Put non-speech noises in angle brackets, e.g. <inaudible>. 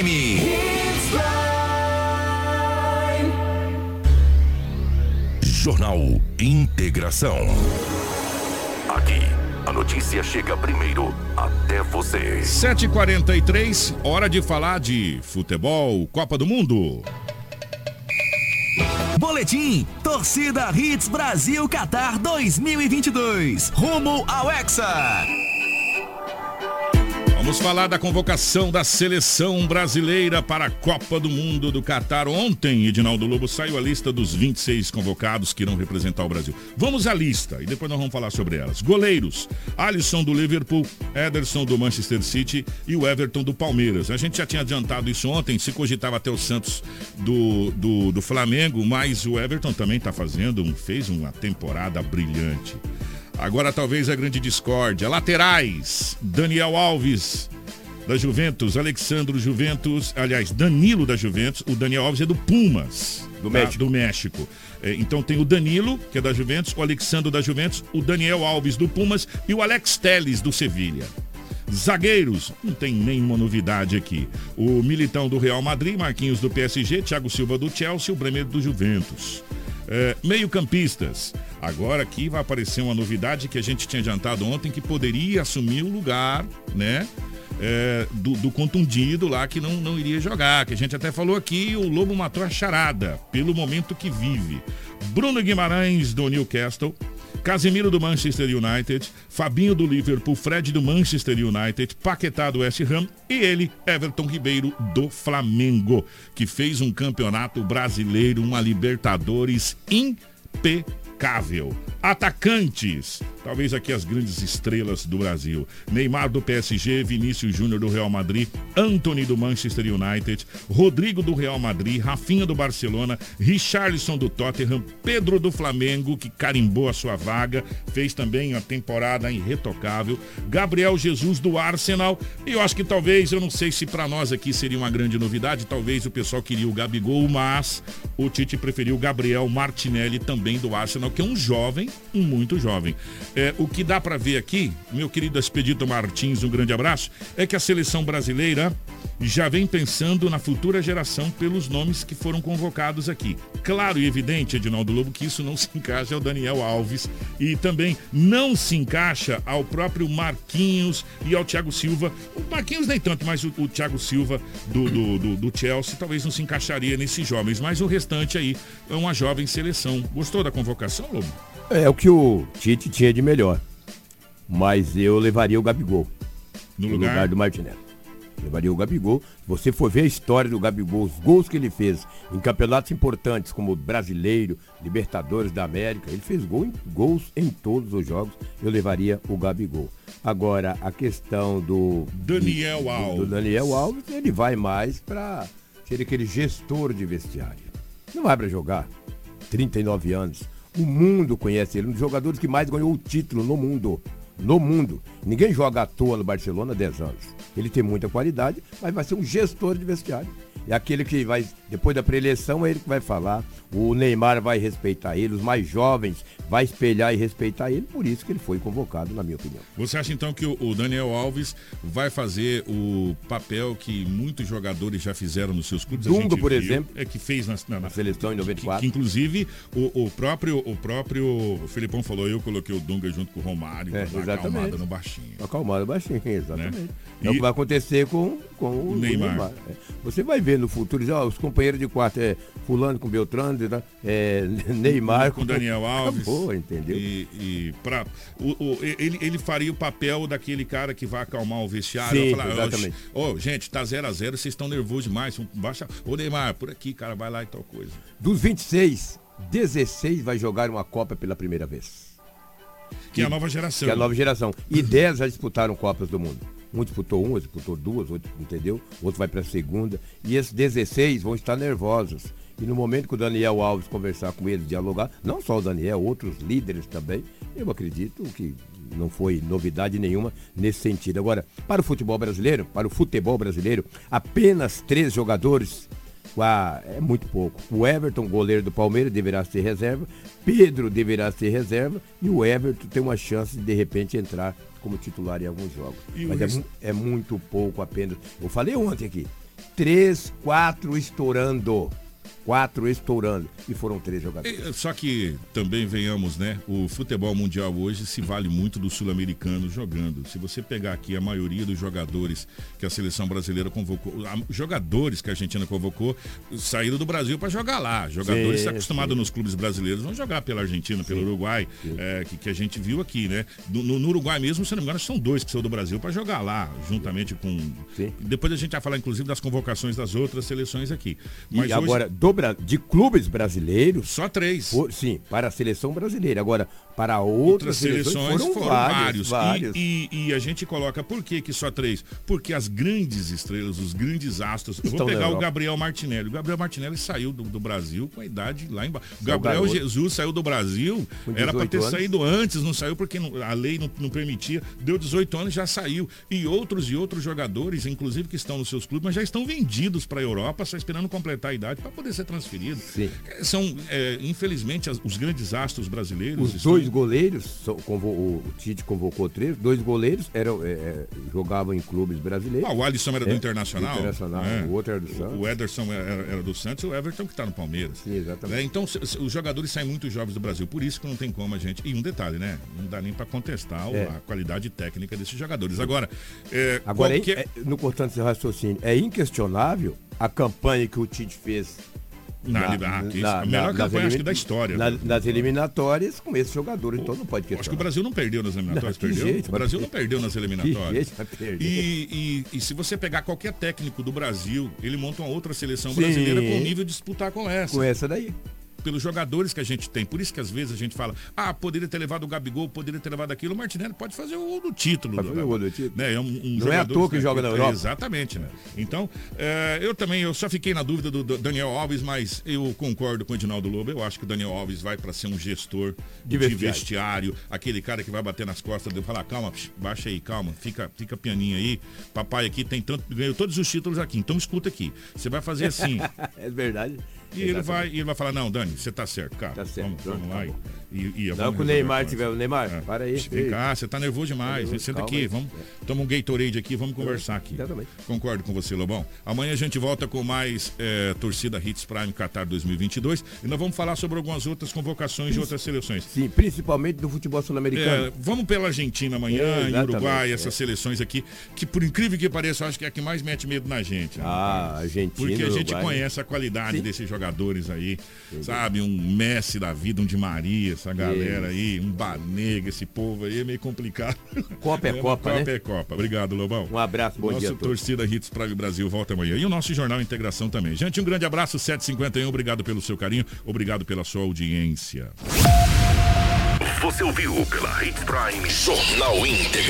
Prime. Jornal Integração. Aqui, a notícia chega primeiro até você. 7h43, hora de falar de futebol, Copa do Mundo. Boletim Torcida Hits Brasil Qatar 2022. Rumo ao Hexa. Vamos falar da convocação da seleção brasileira para a Copa do Mundo do Catar. Ontem, Edinaldo Lobo, saiu a lista dos 26 convocados que irão representar o Brasil. Vamos à lista e depois nós vamos falar sobre elas. Goleiros: Alisson do Liverpool, Ederson do Manchester City e o Everton do Palmeiras. A gente já tinha adiantado isso ontem, se cogitava até o Santos do, do, do Flamengo, mas o Everton também está fazendo, fez uma temporada brilhante. Agora talvez a grande discórdia. Laterais, Daniel Alves da Juventus, Alexandro Juventus, aliás, Danilo da Juventus, o Daniel Alves é do Pumas, Do tá? México. do México. É, então tem o Danilo, que é da Juventus, o Alexandro da Juventus, o Daniel Alves do Pumas e o Alex Teles do Sevilha. Zagueiros, não tem nenhuma novidade aqui. O Militão do Real Madrid, Marquinhos do PSG, Thiago Silva do Chelsea, o Bremer do Juventus. É, Meio-campistas. Agora aqui vai aparecer uma novidade que a gente tinha adiantado ontem, que poderia assumir o lugar, né? é, do, do contundido lá que não, não iria jogar. Que a gente até falou aqui, o Lobo matou a charada pelo momento que vive. Bruno Guimarães do Newcastle. Casemiro do Manchester United, Fabinho do Liverpool, Fred do Manchester United, Paquetá do West Ham e ele, Everton Ribeiro do Flamengo, que fez um campeonato brasileiro, uma Libertadores impecável. Atacantes, talvez aqui as grandes estrelas do Brasil. Neymar do PSG, Vinícius Júnior do Real Madrid, Anthony do Manchester United, Rodrigo do Real Madrid, Rafinha do Barcelona, Richarlison do Tottenham, Pedro do Flamengo, que carimbou a sua vaga, fez também uma temporada irretocável, Gabriel Jesus do Arsenal, e eu acho que talvez, eu não sei se para nós aqui seria uma grande novidade, talvez o pessoal queria o Gabigol, mas o Tite preferiu o Gabriel Martinelli também do Arsenal, que é um jovem, um muito jovem. É, o que dá para ver aqui, meu querido Expedito Martins, um grande abraço, é que a seleção brasileira já vem pensando na futura geração pelos nomes que foram convocados aqui. Claro e evidente, Edinaldo Lobo, que isso não se encaixa ao Daniel Alves e também não se encaixa ao próprio Marquinhos e ao Thiago Silva. O Marquinhos nem tanto, mas o, o Thiago Silva do, do, do, do Chelsea talvez não se encaixaria nesses jovens, mas o restante aí é uma jovem seleção. Gostou da convocação, Lobo? É o que o Tite tinha de melhor. Mas eu levaria o Gabigol No no lugar, lugar do Martinelli. Levaria o Gabigol. Se você for ver a história do Gabigol, os gols que ele fez em campeonatos importantes, como Brasileiro, Libertadores da América, ele fez gol em- gols em todos os jogos. Eu levaria o Gabigol. Agora, a questão do Daniel do- Alves. Do Daniel Alves, ele vai mais para ser aquele gestor de vestiário. Não vai para jogar. 39 anos. O mundo conhece ele, um dos jogadores que mais ganhou o título no mundo. No mundo. Ninguém joga à toa no Barcelona há 10 anos. Ele tem muita qualidade, mas vai ser um gestor de vestiário. É aquele que vai, depois da preleção, é ele que vai falar. O Neymar vai respeitar ele, os mais jovens vai espelhar e respeitar ele, por isso que ele foi convocado, na minha opinião. Você acha então que o Daniel Alves vai fazer o papel que muitos jogadores já fizeram nos seus clubes? Dunga, por viu, exemplo. É que fez na, na, Na seleção em que, 94. que, inclusive o, o próprio o próprio o Felipão falou, eu coloquei o Dunga junto com o Romário É, dar acalmada no baixinho. Acalmado baixinho, <laughs> exatamente. Né? É E- o que vai acontecer com, com o O Neymar. Neymar. É. Você vai ver no futuro, ó, os companheiros de quarto é fulano com Beltrano, né? é, <laughs> Neymar com Daniel Alves. Acabou, entendeu? E, e pra, o, o- ele, ele faria o papel daquele cara que vai acalmar o vestiário. Sim, falar, exatamente. Ô, gente, tá 0 a 0 vocês estão nervosos demais. Baixa. Ô, Neymar, por aqui, cara, vai lá e tal coisa. Dos 26, 16 vai jogar uma Copa pela primeira vez. Que é a nova geração. Que é a nova geração. E 10 já disputaram Copas do Mundo. Um disputou uma, disputou duas, outro, entendeu? Outro vai para a segunda. E esses 16 vão estar nervosos. E no momento que o Daniel Alves conversar com eles, dialogar, não só o Daniel, outros líderes também, eu acredito que não foi novidade nenhuma nesse sentido. Agora, para o futebol brasileiro, para o futebol brasileiro, apenas três jogadores ah, é muito pouco. O Everton, goleiro do Palmeiras, deverá ser reserva. Pedro deverá ser reserva. E o Everton tem uma chance de, de repente, entrar como titular em alguns jogos. E Mas é, rest- é muito pouco apenas. Eu falei ontem aqui. três, quatro estourando quatro estourando. E foram três jogadores. Só que também venhamos, né? O futebol mundial hoje se vale muito do sul-americano jogando. Se você pegar aqui a maioria dos jogadores que a seleção brasileira convocou, jogadores que a Argentina convocou, saíram do Brasil para jogar lá. Jogadores acostumados nos clubes brasileiros vão jogar pela Argentina, pelo sim, Uruguai, é, que, que, a gente viu aqui, né? No, no, Uruguai mesmo, se não me engano, são dois que são do Brasil para jogar lá, juntamente com. Sim. Depois a gente vai falar, inclusive, das convocações das outras seleções aqui. Mas e hoje... agora, do de clubes brasileiros. Só três. For, sim, para a seleção brasileira. Agora, para outras, outras seleções, seleções foram, foram vários. vários. E, e, e, a gente coloca, por que, que só três? Porque as grandes estrelas, os grandes astros. Vou pegar o Gabriel Martinelli. O Gabriel Martinelli saiu do, do Brasil com a idade lá embaixo. O Gabriel Jesus saiu do Brasil, era para ter anos. saído antes, não saiu porque não, a lei não, não permitia. Deu 18 anos já saiu. E outros e outros jogadores, inclusive que estão nos seus clubes, mas já estão vendidos para a Europa, só esperando completar a idade para poder ser transferido. Sim. É, são, é, infelizmente, as, os grandes astros brasileiros. Os dois goleiros, o Tite convocou três, dois goleiros eram, é, é, jogavam em clubes brasileiros. Ah, o Alisson era do é, Internacional. Internacional, é. o outro era do Santos. O Ederson era, era do Santos e o Everton que está no Palmeiras. Sim, exatamente. então, os jogadores saem muito jovens do Brasil, por isso que não tem como a gente. E um detalhe, né? Não dá nem para contestar a qualidade técnica desses jogadores. Agora, Agora qualquer... no cortando seu raciocínio, é inquestionável a campanha que o Tite fez na, na, na, a melhor campanha acho que da história. Na, nas eliminatórias com esse jogador, então não pode questionar. Acho que o Brasil não perdeu nas eliminatórias, não, perdeu? Jeito, o Brasil não perdeu nas eliminatórias. E, e, e, se você pegar qualquer técnico do Brasil, ele monta uma outra seleção Sim. brasileira com nível de disputar com essa. Com essa daí pelos jogadores que a gente tem. Por isso que às vezes a gente fala, ah, poderia ter levado o Gabigol, poderia ter levado aquilo. O Martinelli pode fazer o gol do título. Pode fazer o gol do título. Né? É um, um Não é à toa que né? joga na Europa. Exatamente, né? Então, é, eu também, eu só fiquei na dúvida do, do, Daniel Alves, mas eu concordo com o Edinaldo Lobo. Eu acho que o Daniel Alves vai para ser um gestor de, de vestiário. vestiário. aquele cara que vai bater nas costas e falar, calma, baixa aí, calma, fica, fica pianinho aí. Papai aqui tem tanto, ganhou todos os títulos aqui, então escuta aqui. Você vai fazer assim. <laughs> é verdade. E ele vai, ele vai falar, não, Dani, você tá certo, cara. Tá certo. Vamos, vamos lá. Tá e, e, não, com o Neymar tiver o Neymar, é. para aí. Vem cá, você tá nervoso demais. Nervoso, Senta aqui, aí. vamos. É. Toma um Gatorade aqui, vamos conversar aqui. Exatamente. Concordo com você, Lobão. Amanhã a gente volta com mais é, torcida Hits Prime Qatar 2022 e nós vamos falar sobre algumas outras convocações de outras seleções. Sim, principalmente do futebol sul-americano. É, vamos pela Argentina amanhã, é, e Uruguai, essas seleções aqui, que por incrível que pareça, eu acho que é a que mais mete medo na gente. Né, ah, Argentina. Porque a gente Uruguai. conhece a qualidade Sim. desses jogadores aí, sabe? Um Messi da vida, um de Maria, essa galera aí aí, um Banega, esse povo aí é meio complicado. Copa é, <laughs> é Copa, Copa né? é Copa. Obrigado, Lobão. Um abraço, bom Nosso dia. Nossa torcida Hits Praga Brasil volta amanhã. E o nosso Jornal Integração também. Gente, um grande abraço, 751. Obrigado pelo seu carinho, obrigado pela sua audiência. Você ouviu pela Hits Prime Jornal Integração.